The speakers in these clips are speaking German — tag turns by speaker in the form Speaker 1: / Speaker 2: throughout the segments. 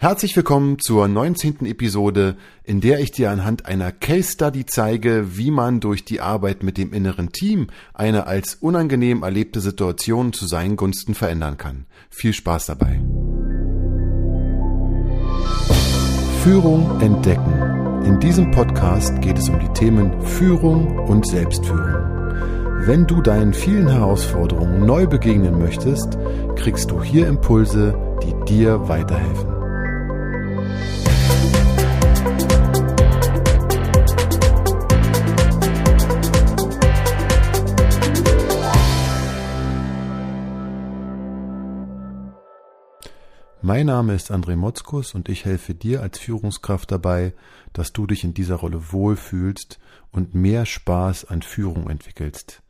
Speaker 1: Herzlich willkommen zur 19. Episode, in der ich dir anhand einer Case Study zeige, wie man durch die Arbeit mit dem inneren Team eine als unangenehm erlebte Situation zu seinen Gunsten verändern kann. Viel Spaß dabei. Führung entdecken. In diesem Podcast geht es um die Themen Führung und Selbstführung. Wenn du deinen vielen Herausforderungen neu begegnen möchtest, kriegst du hier Impulse, die dir weiterhelfen. Mein Name ist André Motzkus und ich helfe dir als Führungskraft dabei, dass du dich in dieser Rolle wohlfühlst und mehr Spaß an Führung entwickelst.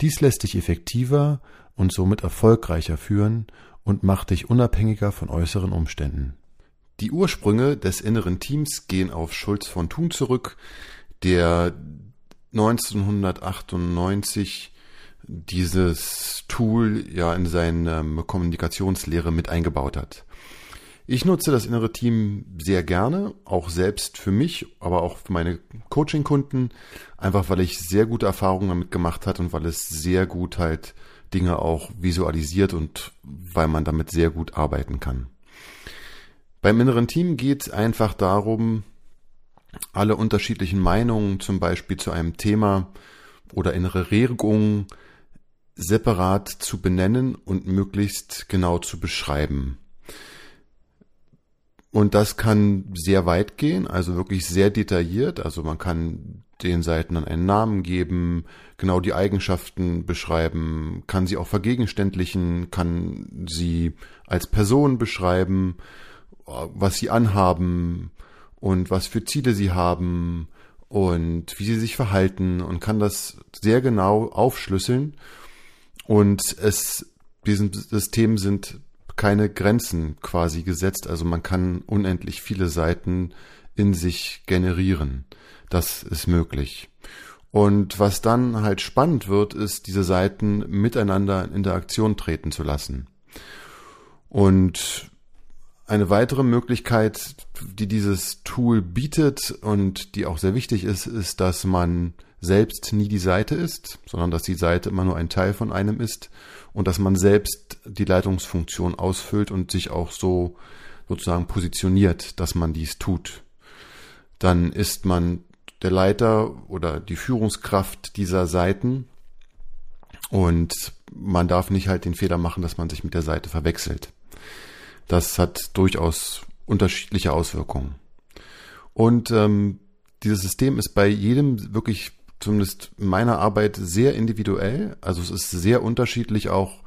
Speaker 1: Dies lässt dich effektiver und somit erfolgreicher führen und macht dich unabhängiger von äußeren Umständen. Die Ursprünge des inneren Teams gehen auf Schulz von Thun zurück, der 1998 dieses Tool ja in seine Kommunikationslehre mit eingebaut hat. Ich nutze das innere Team sehr gerne, auch selbst für mich, aber auch für meine Coaching-Kunden, einfach weil ich sehr gute Erfahrungen damit gemacht hat und weil es sehr gut halt Dinge auch visualisiert und weil man damit sehr gut arbeiten kann. Beim inneren Team geht es einfach darum, alle unterschiedlichen Meinungen zum Beispiel zu einem Thema oder innere Regungen separat zu benennen und möglichst genau zu beschreiben. Und das kann sehr weit gehen, also wirklich sehr detailliert. Also man kann den Seiten dann einen Namen geben, genau die Eigenschaften beschreiben, kann sie auch vergegenständlichen, kann sie als Person beschreiben, was sie anhaben und was für Ziele sie haben und wie sie sich verhalten und kann das sehr genau aufschlüsseln. Und es, diesen Systemen sind keine Grenzen quasi gesetzt. Also man kann unendlich viele Seiten in sich generieren. Das ist möglich. Und was dann halt spannend wird, ist, diese Seiten miteinander in Interaktion treten zu lassen. Und eine weitere Möglichkeit, die dieses Tool bietet und die auch sehr wichtig ist, ist, dass man selbst nie die Seite ist, sondern dass die Seite immer nur ein Teil von einem ist und dass man selbst die Leitungsfunktion ausfüllt und sich auch so sozusagen positioniert, dass man dies tut. Dann ist man der Leiter oder die Führungskraft dieser Seiten und man darf nicht halt den Fehler machen, dass man sich mit der Seite verwechselt. Das hat durchaus unterschiedliche Auswirkungen. Und ähm, dieses System ist bei jedem wirklich zumindest in meiner Arbeit sehr individuell. Also es ist sehr unterschiedlich auch,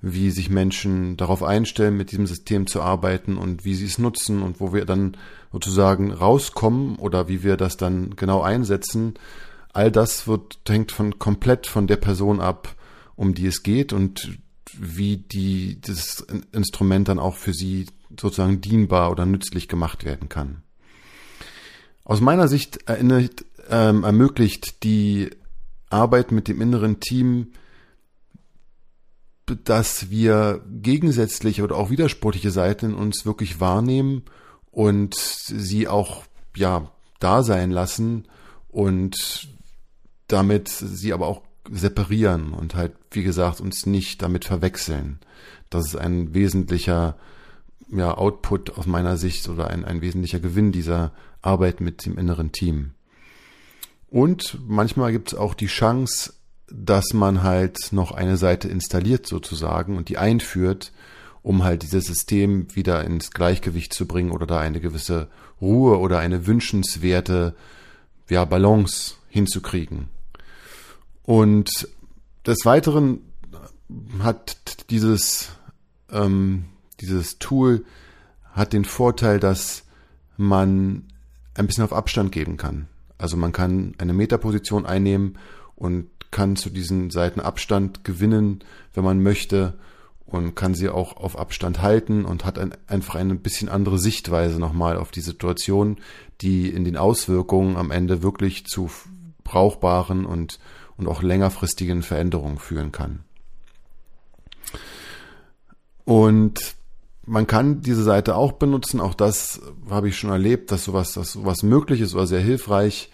Speaker 1: wie sich Menschen darauf einstellen, mit diesem System zu arbeiten und wie sie es nutzen und wo wir dann sozusagen rauskommen oder wie wir das dann genau einsetzen. All das wird, hängt von komplett von der Person ab, um die es geht und wie die, das Instrument dann auch für sie sozusagen dienbar oder nützlich gemacht werden kann. Aus meiner Sicht erinnert ähm, ermöglicht die Arbeit mit dem inneren Team, dass wir gegensätzliche oder auch widersprüchliche Seiten in uns wirklich wahrnehmen und sie auch ja da sein lassen und damit sie aber auch separieren und halt, wie gesagt, uns nicht damit verwechseln. Das ist ein wesentlicher ja, Output aus meiner Sicht oder ein, ein wesentlicher Gewinn dieser Arbeit mit dem inneren Team. Und manchmal gibt es auch die Chance, dass man halt noch eine Seite installiert sozusagen und die einführt, um halt dieses System wieder ins Gleichgewicht zu bringen oder da eine gewisse Ruhe oder eine wünschenswerte ja, Balance hinzukriegen. Und des Weiteren hat dieses, ähm, dieses Tool hat den Vorteil, dass man ein bisschen auf Abstand geben kann. Also man kann eine Metaposition einnehmen und kann zu diesen Seiten Abstand gewinnen, wenn man möchte und kann sie auch auf Abstand halten und hat ein, einfach eine bisschen andere Sichtweise nochmal auf die Situation, die in den Auswirkungen am Ende wirklich zu brauchbaren und, und auch längerfristigen Veränderungen führen kann. Und man kann diese Seite auch benutzen. Auch das habe ich schon erlebt, dass sowas, dass sowas möglich ist oder sehr hilfreich.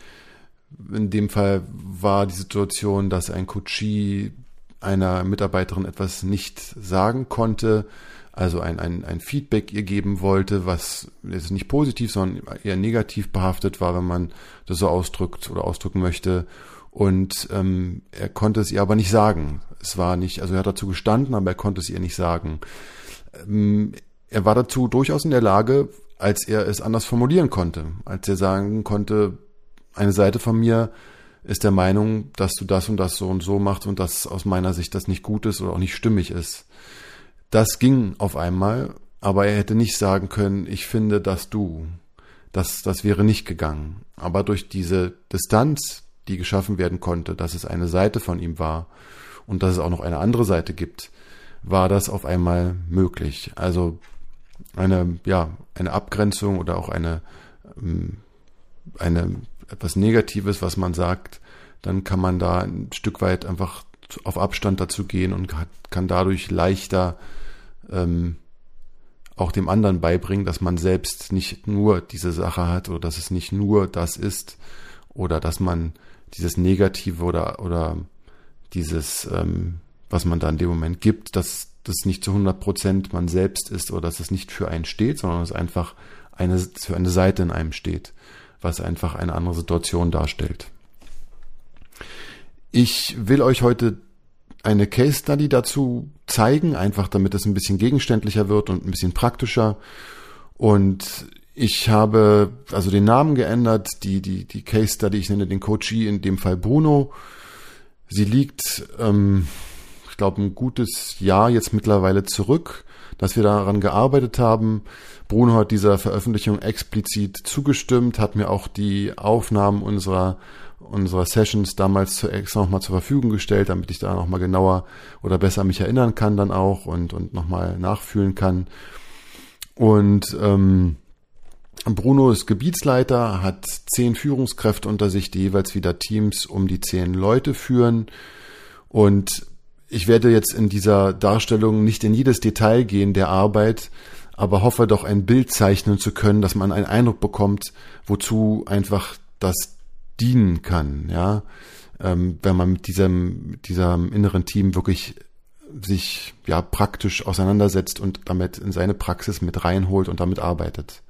Speaker 1: In dem Fall war die Situation, dass ein Coachie einer Mitarbeiterin etwas nicht sagen konnte, also ein, ein, ein Feedback ihr geben wollte, was jetzt nicht positiv, sondern eher negativ behaftet war, wenn man das so ausdrückt oder ausdrücken möchte. Und ähm, er konnte es ihr aber nicht sagen. Es war nicht, also er hat dazu gestanden, aber er konnte es ihr nicht sagen. Ähm, er war dazu durchaus in der Lage, als er es anders formulieren konnte, als er sagen konnte, eine Seite von mir ist der Meinung, dass du das und das so und so machst und dass aus meiner Sicht das nicht gut ist oder auch nicht stimmig ist. Das ging auf einmal, aber er hätte nicht sagen können, ich finde, dass du. Das, das wäre nicht gegangen. Aber durch diese Distanz, die geschaffen werden konnte, dass es eine Seite von ihm war und dass es auch noch eine andere Seite gibt, war das auf einmal möglich. Also eine, ja, eine Abgrenzung oder auch eine, ähm, eine, etwas Negatives, was man sagt, dann kann man da ein Stück weit einfach auf Abstand dazu gehen und kann dadurch leichter ähm, auch dem anderen beibringen, dass man selbst nicht nur diese Sache hat oder dass es nicht nur das ist oder dass man dieses Negative oder, oder dieses, ähm, was man da in dem Moment gibt, dass das nicht zu 100 Prozent man selbst ist oder dass es nicht für einen steht, sondern es einfach eine, für eine Seite in einem steht, was einfach eine andere Situation darstellt. Ich will euch heute eine Case Study dazu zeigen, einfach damit es ein bisschen gegenständlicher wird und ein bisschen praktischer. Und ich habe also den Namen geändert, die, die, die Case Study, ich nenne den Coachee, in dem Fall Bruno. Sie liegt, ähm, ich glaube, ein gutes Jahr jetzt mittlerweile zurück, dass wir daran gearbeitet haben. Bruno hat dieser Veröffentlichung explizit zugestimmt, hat mir auch die Aufnahmen unserer unserer Sessions damals zu extra nochmal zur Verfügung gestellt, damit ich da nochmal genauer oder besser mich erinnern kann dann auch und, und nochmal nachfühlen kann. Und ähm, Bruno ist Gebietsleiter, hat zehn Führungskräfte unter sich, die jeweils wieder Teams um die zehn Leute führen. Und ich werde jetzt in dieser Darstellung nicht in jedes Detail gehen der Arbeit, aber hoffe doch ein Bild zeichnen zu können, dass man einen Eindruck bekommt, wozu einfach das dienen kann, ja, ähm, wenn man mit diesem, diesem inneren Team wirklich sich ja praktisch auseinandersetzt und damit in seine Praxis mit reinholt und damit arbeitet.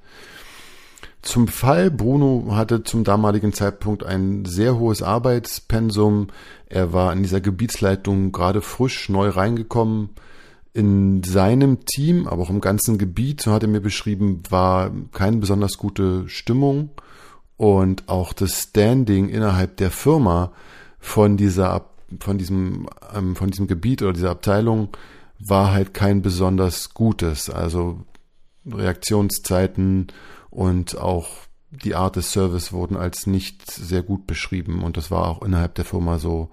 Speaker 1: Zum Fall, Bruno hatte zum damaligen Zeitpunkt ein sehr hohes Arbeitspensum. Er war in dieser Gebietsleitung gerade frisch neu reingekommen. In seinem Team, aber auch im ganzen Gebiet, so hat er mir beschrieben, war keine besonders gute Stimmung und auch das Standing innerhalb der Firma von dieser von diesem ähm, von diesem Gebiet oder dieser Abteilung war halt kein besonders gutes. Also Reaktionszeiten und auch die Art des Service wurden als nicht sehr gut beschrieben. Und das war auch innerhalb der Firma so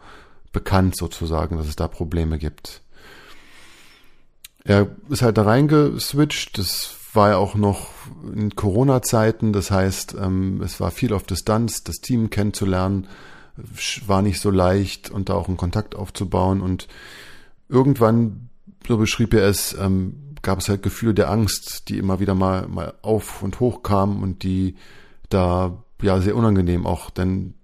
Speaker 1: bekannt sozusagen, dass es da Probleme gibt. Er ist halt da reingeswitcht, das war ja auch noch in Corona-Zeiten, das heißt, ähm, es war viel auf Distanz, das Team kennenzulernen, war nicht so leicht und da auch einen Kontakt aufzubauen. Und irgendwann, so beschrieb er es, ähm, gab es halt Gefühle der Angst, die immer wieder mal, mal auf und hoch kamen und die da ja sehr unangenehm auch denn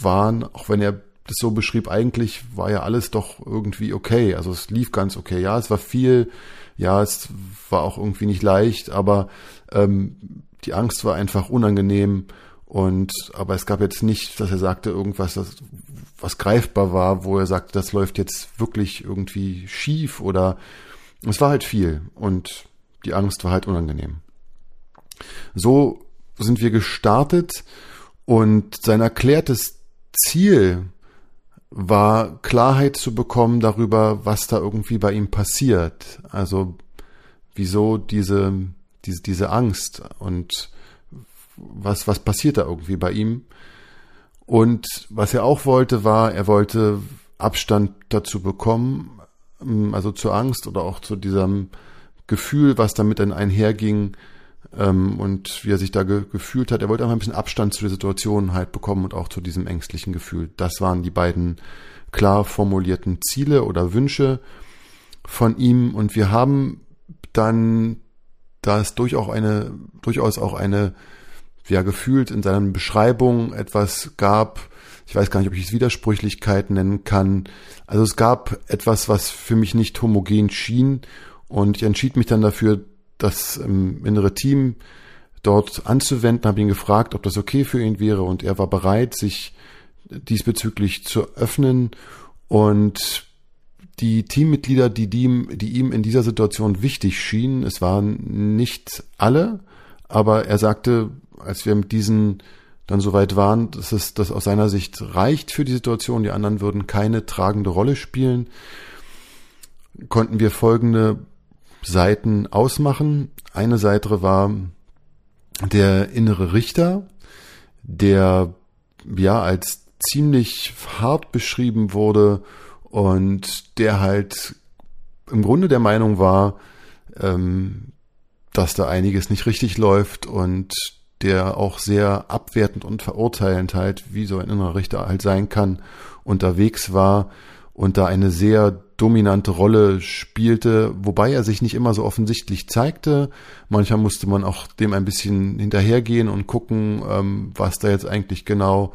Speaker 1: waren, auch wenn er das so beschrieb, eigentlich war ja alles doch irgendwie okay. Also es lief ganz okay. Ja, es war viel, ja, es war auch irgendwie nicht leicht, aber ähm, die Angst war einfach unangenehm und aber es gab jetzt nicht, dass er sagte irgendwas, das, was greifbar war, wo er sagte, das läuft jetzt wirklich irgendwie schief oder es war halt viel und die Angst war halt unangenehm. So sind wir gestartet und sein erklärtes Ziel war Klarheit zu bekommen darüber, was da irgendwie bei ihm passiert. Also wieso diese, diese, diese Angst und was, was passiert da irgendwie bei ihm. Und was er auch wollte, war, er wollte Abstand dazu bekommen, also zur Angst oder auch zu diesem Gefühl, was damit dann einherging, ähm, und wie er sich da ge gefühlt hat. Er wollte einfach ein bisschen Abstand zu der Situation halt bekommen und auch zu diesem ängstlichen Gefühl. Das waren die beiden klar formulierten Ziele oder Wünsche von ihm und wir haben dann da es durchaus eine, durchaus auch eine, ja, gefühlt in seinen Beschreibungen etwas gab, ich weiß gar nicht, ob ich es Widersprüchlichkeit nennen kann. Also es gab etwas, was für mich nicht homogen schien. Und ich entschied mich dann dafür, das ähm, innere Team dort anzuwenden, habe ihn gefragt, ob das okay für ihn wäre. Und er war bereit, sich diesbezüglich zu öffnen. Und die Teammitglieder, die, die, die ihm in dieser Situation wichtig schienen, es waren nicht alle, aber er sagte, als wir mit diesen dann soweit waren, dass es das aus seiner Sicht reicht für die Situation, die anderen würden keine tragende Rolle spielen, konnten wir folgende Seiten ausmachen. Eine Seite war der innere Richter, der ja als ziemlich hart beschrieben wurde und der halt im Grunde der Meinung war, ähm, dass da einiges nicht richtig läuft und der auch sehr abwertend und verurteilend halt, wie so ein innerer Richter halt sein kann, unterwegs war und da eine sehr dominante Rolle spielte, wobei er sich nicht immer so offensichtlich zeigte. Manchmal musste man auch dem ein bisschen hinterhergehen und gucken, ähm, was da jetzt eigentlich genau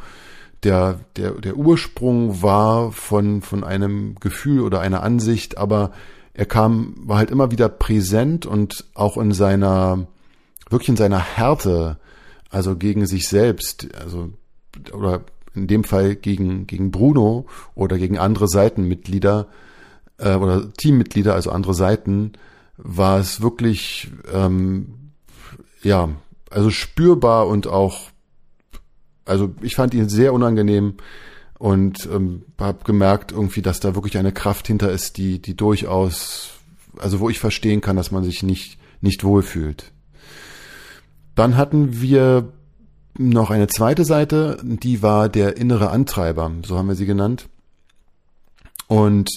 Speaker 1: der, der, der Ursprung war von, von einem Gefühl oder einer Ansicht, aber er kam, war halt immer wieder präsent und auch in seiner, wirklich in seiner Härte, also gegen sich selbst, also, oder in dem Fall gegen, gegen Bruno oder gegen andere Seitenmitglieder äh, oder Teammitglieder, also andere Seiten, war es wirklich, ähm, ja, also spürbar und auch also ich fand ihn sehr unangenehm und ähm, habe gemerkt irgendwie, dass da wirklich eine Kraft hinter ist, die die durchaus, also wo ich verstehen kann, dass man sich nicht nicht wohlfühlt. Dann hatten wir noch eine zweite Seite, die war der innere Antreiber, so haben wir sie genannt. Und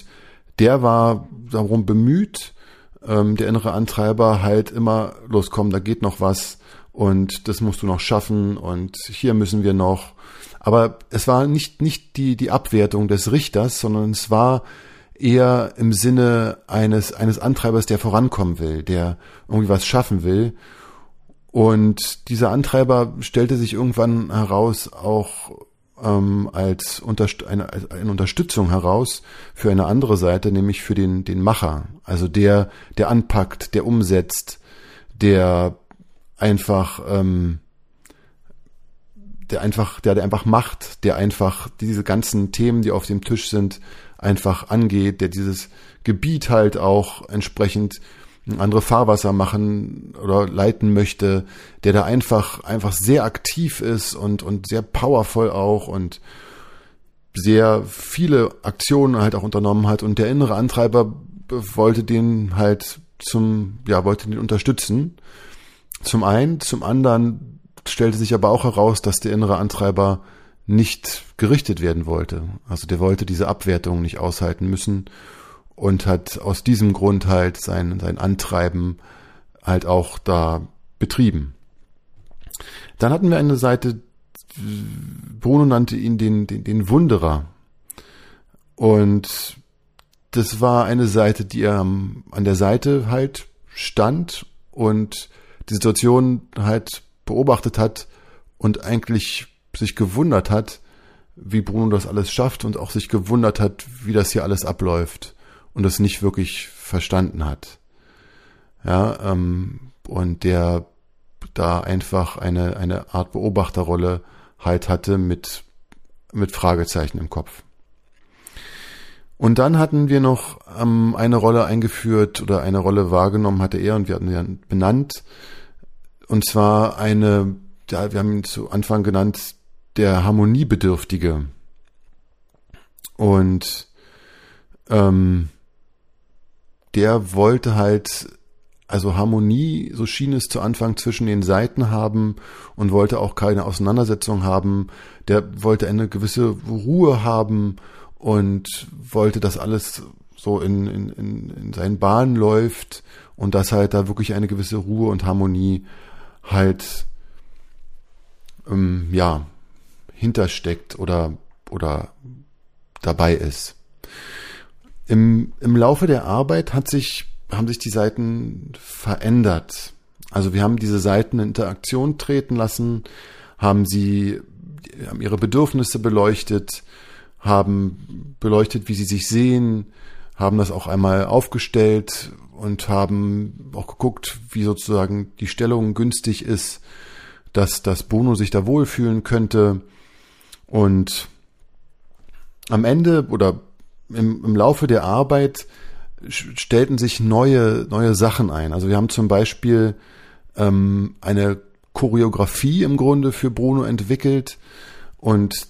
Speaker 1: der war darum bemüht, ähm, der innere Antreiber halt immer loskommen, da geht noch was, und das musst du noch schaffen und hier müssen wir noch. Aber es war nicht, nicht die, die Abwertung des Richters, sondern es war eher im Sinne eines, eines Antreibers, der vorankommen will, der irgendwie was schaffen will. Und dieser Antreiber stellte sich irgendwann heraus auch ähm, als, Unterst eine, als eine Unterstützung heraus für eine andere Seite, nämlich für den, den Macher, also der, der anpackt, der umsetzt, der einfach, ähm, der einfach, der, der einfach macht, der einfach diese ganzen Themen, die auf dem Tisch sind, einfach angeht, der dieses Gebiet halt auch entsprechend andere Fahrwasser machen oder leiten möchte, der da einfach, einfach sehr aktiv ist und, und sehr powervoll auch und sehr viele Aktionen halt auch unternommen hat. Und der innere Antreiber wollte den halt zum, ja, wollte den unterstützen. Zum einen, zum anderen stellte sich aber auch heraus, dass der innere Antreiber nicht gerichtet werden wollte. Also der wollte diese Abwertung nicht aushalten müssen und hat aus diesem Grund halt sein, sein Antreiben halt auch da betrieben. Dann hatten wir eine Seite, Bruno nannte ihn den, den, den Wunderer. Und das war eine Seite, die er an der Seite halt stand und die Situation halt beobachtet hat und eigentlich sich gewundert hat, wie Bruno das alles schafft und auch sich gewundert hat, wie das hier alles abläuft und es nicht wirklich verstanden hat. Ja, ähm, und der da einfach eine, eine Art Beobachterrolle halt hatte mit, mit Fragezeichen im Kopf. Und dann hatten wir noch ähm, eine Rolle eingeführt oder eine Rolle wahrgenommen hatte er und wir hatten sie benannt, und zwar eine, ja, wir haben ihn zu Anfang genannt, der Harmoniebedürftige. Und ähm, der wollte halt, also Harmonie, so schien es zu Anfang zwischen den Seiten haben und wollte auch keine Auseinandersetzung haben. Der wollte eine gewisse Ruhe haben und wollte, dass alles so in, in, in, in seinen Bahnen läuft und dass halt da wirklich eine gewisse Ruhe und Harmonie halt ähm, ja hintersteckt oder oder dabei ist. Im, Im Laufe der Arbeit hat sich, haben sich die Seiten verändert. Also wir haben diese Seiten in Interaktion treten lassen, haben sie, haben ihre Bedürfnisse beleuchtet, haben beleuchtet, wie sie sich sehen, haben das auch einmal aufgestellt und haben auch geguckt, wie sozusagen die Stellung günstig ist, dass das Bono sich da wohlfühlen könnte. Und am Ende oder im, im Laufe der Arbeit stellten sich neue, neue Sachen ein. Also wir haben zum Beispiel ähm, eine Choreografie im Grunde für Bruno entwickelt und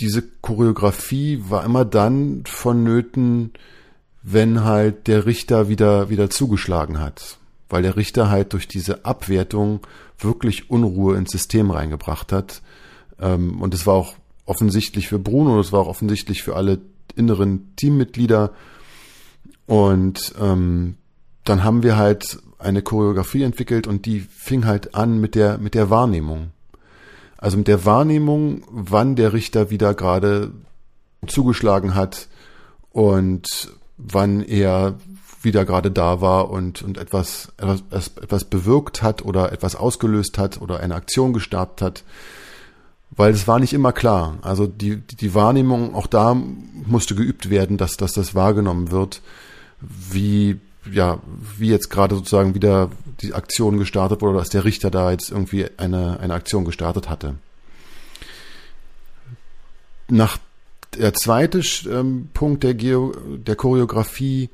Speaker 1: diese Choreografie war immer dann vonnöten, wenn halt der Richter wieder, wieder zugeschlagen hat. Weil der Richter halt durch diese Abwertung wirklich Unruhe ins System reingebracht hat. Ähm, und es war auch offensichtlich für Bruno, es war auch offensichtlich für alle inneren Teammitglieder. Und ähm, dann haben wir halt eine Choreografie entwickelt und die fing halt an mit der, mit der Wahrnehmung. Also mit der Wahrnehmung, wann der Richter wieder gerade zugeschlagen hat und wann er wieder gerade da war und, und etwas, etwas, etwas bewirkt hat oder etwas ausgelöst hat oder eine Aktion gestartet hat. Weil es war nicht immer klar. Also die, die Wahrnehmung, auch da musste geübt werden, dass, dass das wahrgenommen wird, wie ja, wie jetzt gerade sozusagen wieder die Aktion gestartet wurde, dass der Richter da jetzt irgendwie eine, eine Aktion gestartet hatte. Nach der zweite ähm, Punkt der, Geo, der Choreografie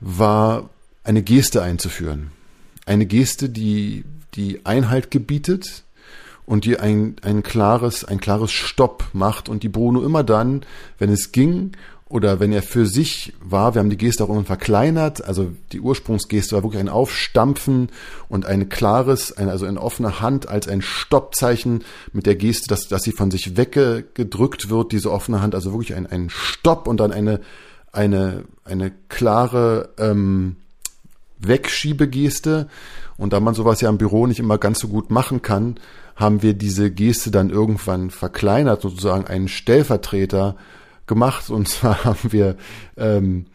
Speaker 1: war eine Geste einzuführen. Eine Geste, die die Einhalt gebietet und die ein, ein klares, ein klares Stopp macht und die Bruno immer dann, wenn es ging oder wenn er für sich war, wir haben die Geste auch irgendwann verkleinert, also die Ursprungsgeste war wirklich ein Aufstampfen und ein klares, ein, also eine offene Hand als ein Stoppzeichen mit der Geste, dass, dass sie von sich weggedrückt wird, diese offene Hand, also wirklich ein, ein Stopp und dann eine, eine, eine klare ähm, Wegschiebegeste. Und da man sowas ja im Büro nicht immer ganz so gut machen kann, haben wir diese Geste dann irgendwann verkleinert, sozusagen einen Stellvertreter gemacht. Und zwar haben wir ähm,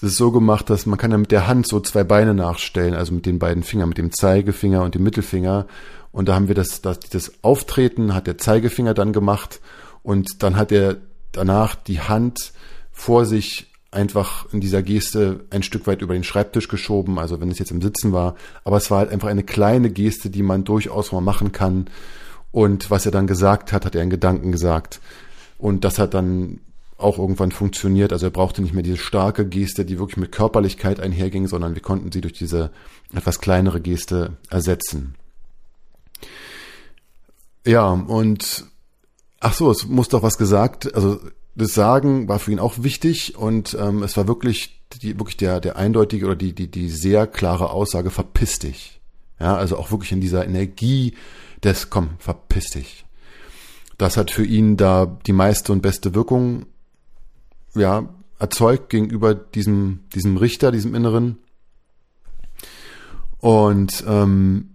Speaker 1: das so gemacht, dass man kann ja mit der Hand so zwei Beine nachstellen, also mit den beiden Fingern, mit dem Zeigefinger und dem Mittelfinger. Und da haben wir das, das, das Auftreten hat der Zeigefinger dann gemacht und dann hat er danach die Hand vor sich einfach in dieser Geste ein Stück weit über den Schreibtisch geschoben, also wenn es jetzt im Sitzen war. Aber es war halt einfach eine kleine Geste, die man durchaus mal machen kann. Und was er dann gesagt hat, hat er in Gedanken gesagt. Und das hat dann auch irgendwann funktioniert. Also er brauchte nicht mehr diese starke Geste, die wirklich mit Körperlichkeit einherging, sondern wir konnten sie durch diese etwas kleinere Geste ersetzen. Ja, und ach so, es muss doch was gesagt, also das Sagen war für ihn auch wichtig und ähm, es war wirklich die, wirklich der der eindeutige oder die die die sehr klare Aussage verpiss dich. Ja, also auch wirklich in dieser Energie des komm, verpiss dich. Das hat für ihn da die meiste und beste Wirkung ja, erzeugt gegenüber diesem, diesem Richter, diesem Inneren. Und ähm,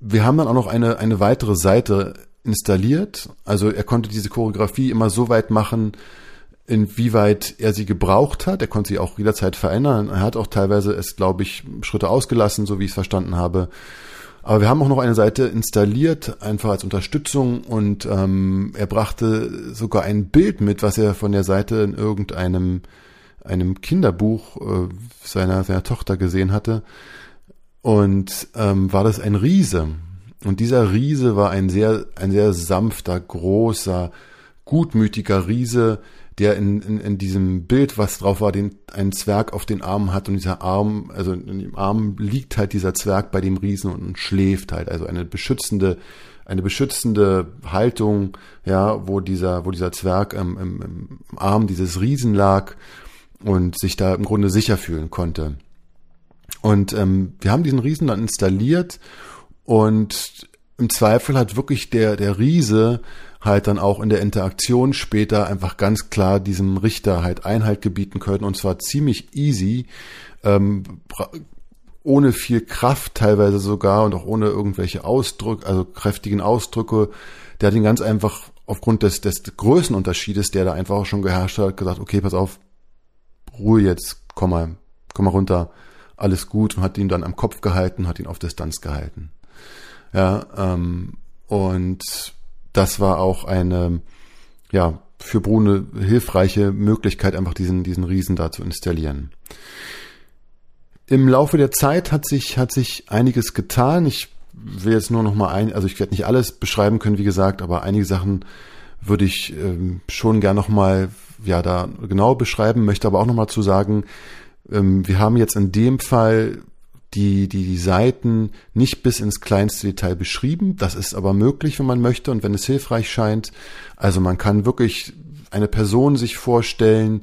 Speaker 1: wir haben dann auch noch eine, eine weitere Seite installiert. Also er konnte diese Choreografie immer so weit machen, inwieweit er sie gebraucht hat. Er konnte sie auch jederzeit verändern. Er hat auch teilweise es, glaube ich, Schritte ausgelassen, so wie ich es verstanden habe. Aber wir haben auch noch eine Seite installiert, einfach als Unterstützung und ähm, er brachte sogar ein Bild mit, was er von der Seite in irgendeinem einem Kinderbuch äh, seiner, seiner Tochter gesehen hatte. Und ähm, war das ein Riese. Und dieser Riese war ein sehr, ein sehr sanfter, großer, gutmütiger Riese, der in, in, in diesem Bild, was drauf war, den, einen Zwerg auf den Arm hat und dieser Arm, also in dem Arm liegt halt dieser Zwerg bei dem Riesen und schläft halt, also eine beschützende, eine beschützende Haltung, ja, wo dieser, wo dieser Zwerg im, im, im Arm dieses Riesen lag und sich da im Grunde sicher fühlen konnte. Und ähm, wir haben diesen Riesen dann installiert und im Zweifel hat wirklich der, der Riese halt dann auch in der Interaktion später einfach ganz klar diesem Richter halt Einhalt gebieten können und zwar ziemlich easy, ähm, ohne viel Kraft teilweise sogar und auch ohne irgendwelche Ausdrücke, also kräftigen Ausdrücke. Der hat ihn ganz einfach aufgrund des, des Größenunterschiedes, der da einfach auch schon geherrscht hat, gesagt, okay, pass auf, Ruhe jetzt, komm mal, komm mal runter, alles gut und hat ihn dann am Kopf gehalten, hat ihn auf Distanz gehalten. Ja, ähm, und das war auch eine, ja, für Bruno hilfreiche Möglichkeit, einfach diesen, diesen Riesen da zu installieren. Im Laufe der Zeit hat sich, hat sich einiges getan. Ich will jetzt nur noch mal ein, also ich werde nicht alles beschreiben können, wie gesagt, aber einige Sachen würde ich ähm, schon gern noch mal ja da genau beschreiben, möchte aber auch noch mal zu sagen, ähm, wir haben jetzt in dem Fall die, die, die Seiten nicht bis ins kleinste Detail beschrieben. Das ist aber möglich, wenn man möchte und wenn es hilfreich scheint. Also man kann wirklich eine Person sich vorstellen,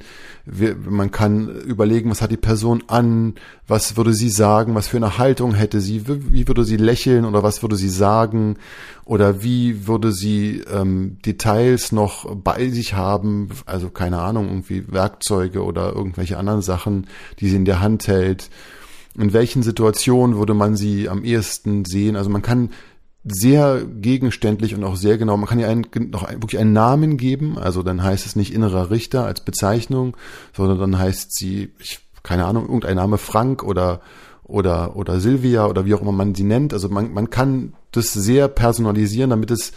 Speaker 1: man kann überlegen, was hat die Person an, was würde sie sagen, was für eine Haltung hätte sie, wie würde sie lächeln oder was würde sie sagen? Oder wie würde sie ähm, Details noch bei sich haben, also keine Ahnung, irgendwie Werkzeuge oder irgendwelche anderen Sachen, die sie in der Hand hält in welchen Situationen würde man sie am ehesten sehen. Also man kann sehr gegenständlich und auch sehr genau, man kann ja einen, noch wirklich einen Namen geben, also dann heißt es nicht innerer Richter als Bezeichnung, sondern dann heißt sie, ich, keine Ahnung, irgendein Name Frank oder oder oder Silvia oder wie auch immer man sie nennt. Also man, man kann das sehr personalisieren, damit es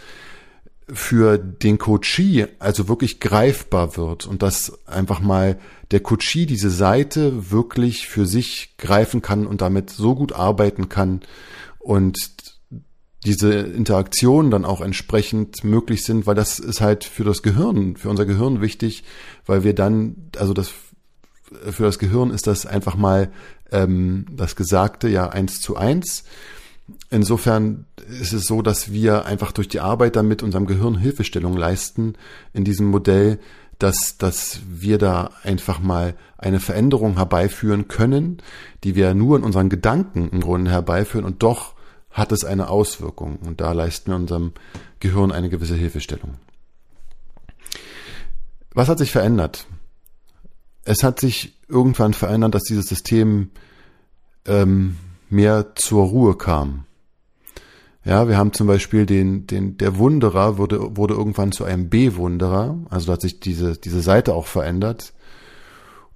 Speaker 1: für den Coachee also wirklich greifbar wird und dass einfach mal der Coachee diese Seite wirklich für sich greifen kann und damit so gut arbeiten kann und diese Interaktionen dann auch entsprechend möglich sind, weil das ist halt für das Gehirn, für unser Gehirn wichtig, weil wir dann, also das für das Gehirn ist das einfach mal ähm, das Gesagte ja eins zu eins Insofern ist es so, dass wir einfach durch die Arbeit damit unserem Gehirn Hilfestellung leisten in diesem Modell, dass, dass wir da einfach mal eine Veränderung herbeiführen können, die wir nur in unseren Gedanken im Grunde herbeiführen und doch hat es eine Auswirkung und da leisten wir unserem Gehirn eine gewisse Hilfestellung. Was hat sich verändert? Es hat sich irgendwann verändert, dass dieses System ähm, mehr zur Ruhe kam. Ja, wir haben zum Beispiel den, den, der Wunderer wurde, wurde irgendwann zu einem B-Wunderer, also da hat sich diese, diese Seite auch verändert.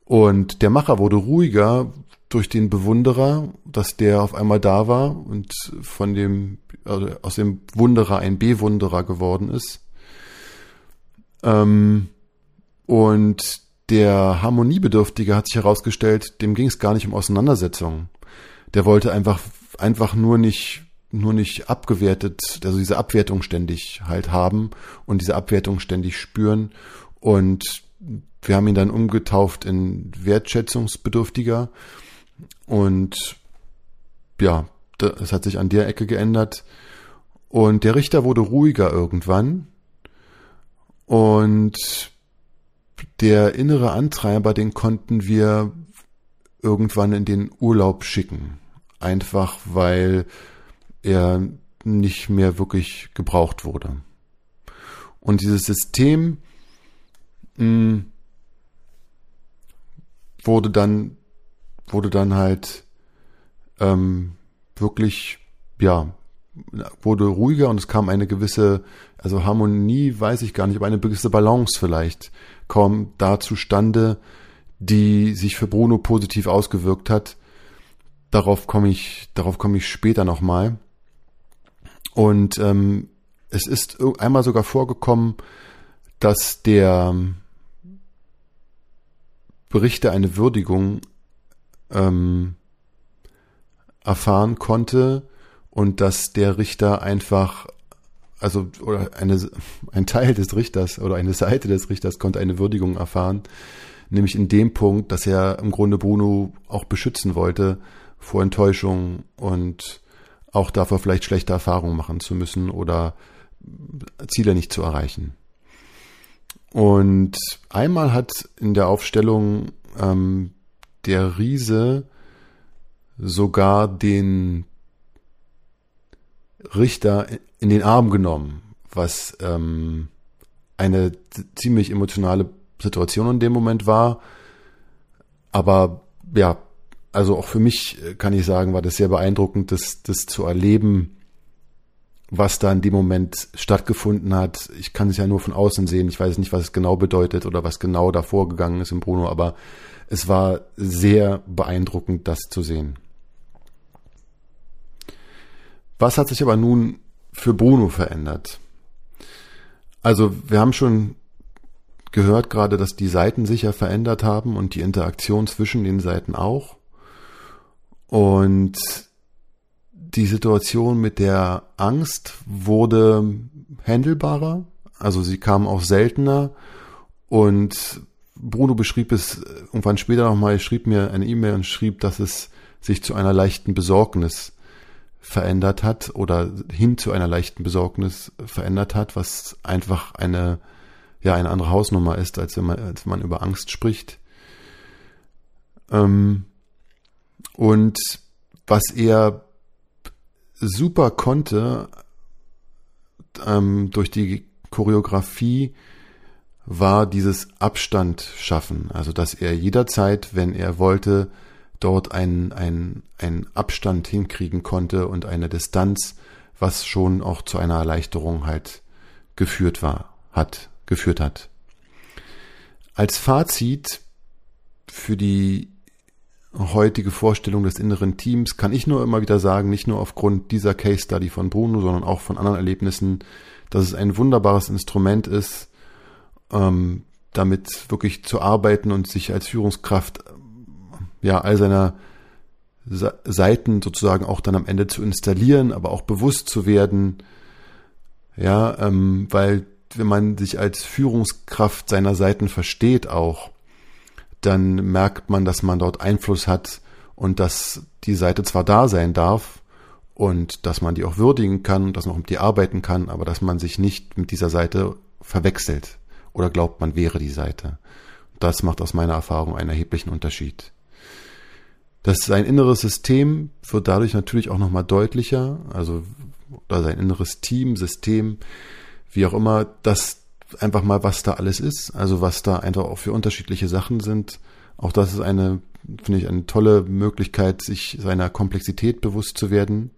Speaker 1: Und der Macher wurde ruhiger durch den Bewunderer, dass der auf einmal da war und von dem, also aus dem Wunderer ein B-Wunderer geworden ist. Ähm, und der Harmoniebedürftige hat sich herausgestellt, dem ging es gar nicht um Auseinandersetzungen der wollte einfach, einfach nur nicht, nur nicht abgewertet, also diese Abwertung ständig halt haben und diese Abwertung ständig spüren. Und wir haben ihn dann umgetauft in wertschätzungsbedürftiger. Und ja, das hat sich an der Ecke geändert. Und der Richter wurde ruhiger irgendwann. Und der innere Antreiber, den konnten wir irgendwann in den Urlaub schicken. Einfach weil er nicht mehr wirklich gebraucht wurde. Und dieses System mh, hm, wurde dann wurde dann halt ähm, wirklich ja wurde ruhiger und es kam eine gewisse also Harmonie weiß ich gar nicht aber eine gewisse Balance vielleicht kaum da zustande die sich für Bruno positiv ausgewirkt hat. Darauf komme ich, darauf komme ich später nochmal. Und ähm, es ist einmal sogar vorgekommen, dass der Berichter eine Würdigung ähm, erfahren konnte und dass der Richter einfach, also oder eine, ein Teil des Richters oder eine Seite des Richters konnte eine Würdigung erfahren, nämlich in dem Punkt, dass er im Grunde Bruno auch beschützen wollte vor Enttäuschung und auch davor vielleicht schlechte Erfahrungen machen zu müssen oder Ziele nicht zu erreichen. Und einmal hat in der Aufstellung ähm, der Riese sogar den Richter in den Arm genommen, was ähm, eine ziemlich emotionale Situation in dem Moment war. Aber ja, also auch für mich äh, kann ich sagen, war das sehr beeindruckend, das, das zu erleben, was da in dem Moment stattgefunden hat. Ich kann es ja nur von außen sehen. Ich weiß nicht, was es genau bedeutet oder was genau da vorgegangen ist im Bruno, aber es war sehr beeindruckend, das zu sehen. Was hat sich aber nun für Bruno verändert? Also wir haben schon gehört gerade, dass die Seiten sich ja verändert haben und die Interaktion zwischen den Seiten auch. Und die Situation mit der Angst wurde handelbarer, also sie kam auch seltener und Bruno beschrieb es irgendwann später nochmal, schrieb mir eine E-Mail und schrieb, dass es sich zu einer leichten Besorgnis verändert hat oder hin zu einer leichten Besorgnis verändert hat, was einfach eine, ja, eine andere Hausnummer ist, als wenn man, als man über Angst spricht. Ähm, und was er super konnte, ähm, durch die Choreografie, war dieses Abstand schaffen. Also, dass er jederzeit, wenn er wollte, dort einen, einen, einen Abstand hinkriegen konnte und eine Distanz, was schon auch zu einer Erleichterung halt geführt war, hat, geführt hat. Als Fazit für die heutige Vorstellung des inneren Teams kann ich nur immer wieder sagen, nicht nur aufgrund dieser Case Study von Bruno, sondern auch von anderen Erlebnissen, dass es ein wunderbares Instrument ist, ähm, damit wirklich zu arbeiten und sich als Führungskraft ja all seiner Seiten sozusagen auch dann am Ende zu installieren, aber auch bewusst zu werden, ja, ähm, weil wenn man sich als Führungskraft seiner Seiten versteht auch, dann merkt man, dass man dort Einfluss hat und dass die Seite zwar da sein darf und dass man die auch würdigen kann und dass man auch mit ihr arbeiten kann, aber dass man sich nicht mit dieser Seite verwechselt oder glaubt, man wäre die Seite. Das macht aus meiner Erfahrung einen erheblichen Unterschied. Das sein inneres System wird dadurch natürlich auch nochmal deutlicher, also oder sein inneres Team, System, wie auch immer, das einfach mal, was da alles ist, also was da einfach auch für unterschiedliche Sachen sind. Auch das ist eine, finde ich, eine tolle Möglichkeit, sich seiner Komplexität bewusst zu werden.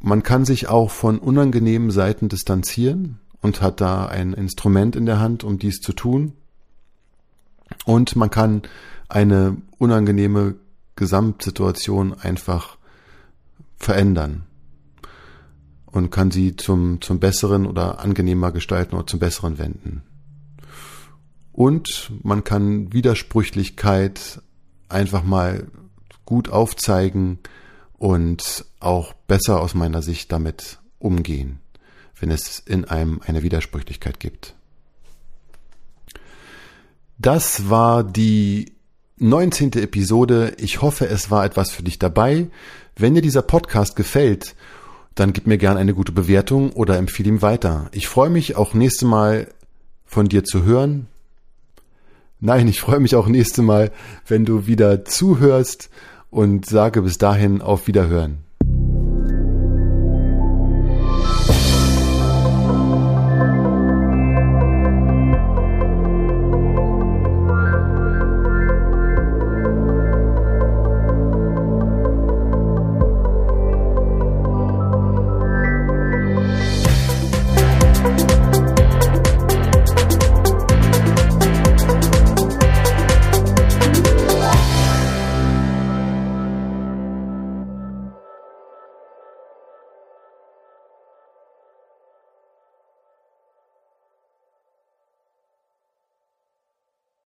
Speaker 1: Man kann sich auch von unangenehmen Seiten distanzieren und hat da ein Instrument in der Hand, um dies zu tun. Und man kann eine unangenehme Gesamtsituation einfach verändern und kann sie zum, zum Besseren oder angenehmer gestalten oder zum Besseren wenden. Und man kann Widersprüchlichkeit einfach mal gut aufzeigen und auch besser aus meiner Sicht damit umgehen wenn es in einem eine Widersprüchlichkeit gibt. Das war die 19. Episode. Ich hoffe, es war etwas für dich dabei. Wenn dir dieser Podcast gefällt, dann gib mir gern eine gute Bewertung oder empfehle ihm weiter. Ich freue mich auch nächste Mal von dir zu hören. Nein, ich freue mich auch nächste Mal, wenn du wieder zuhörst und sage bis dahin auf Wiederhören.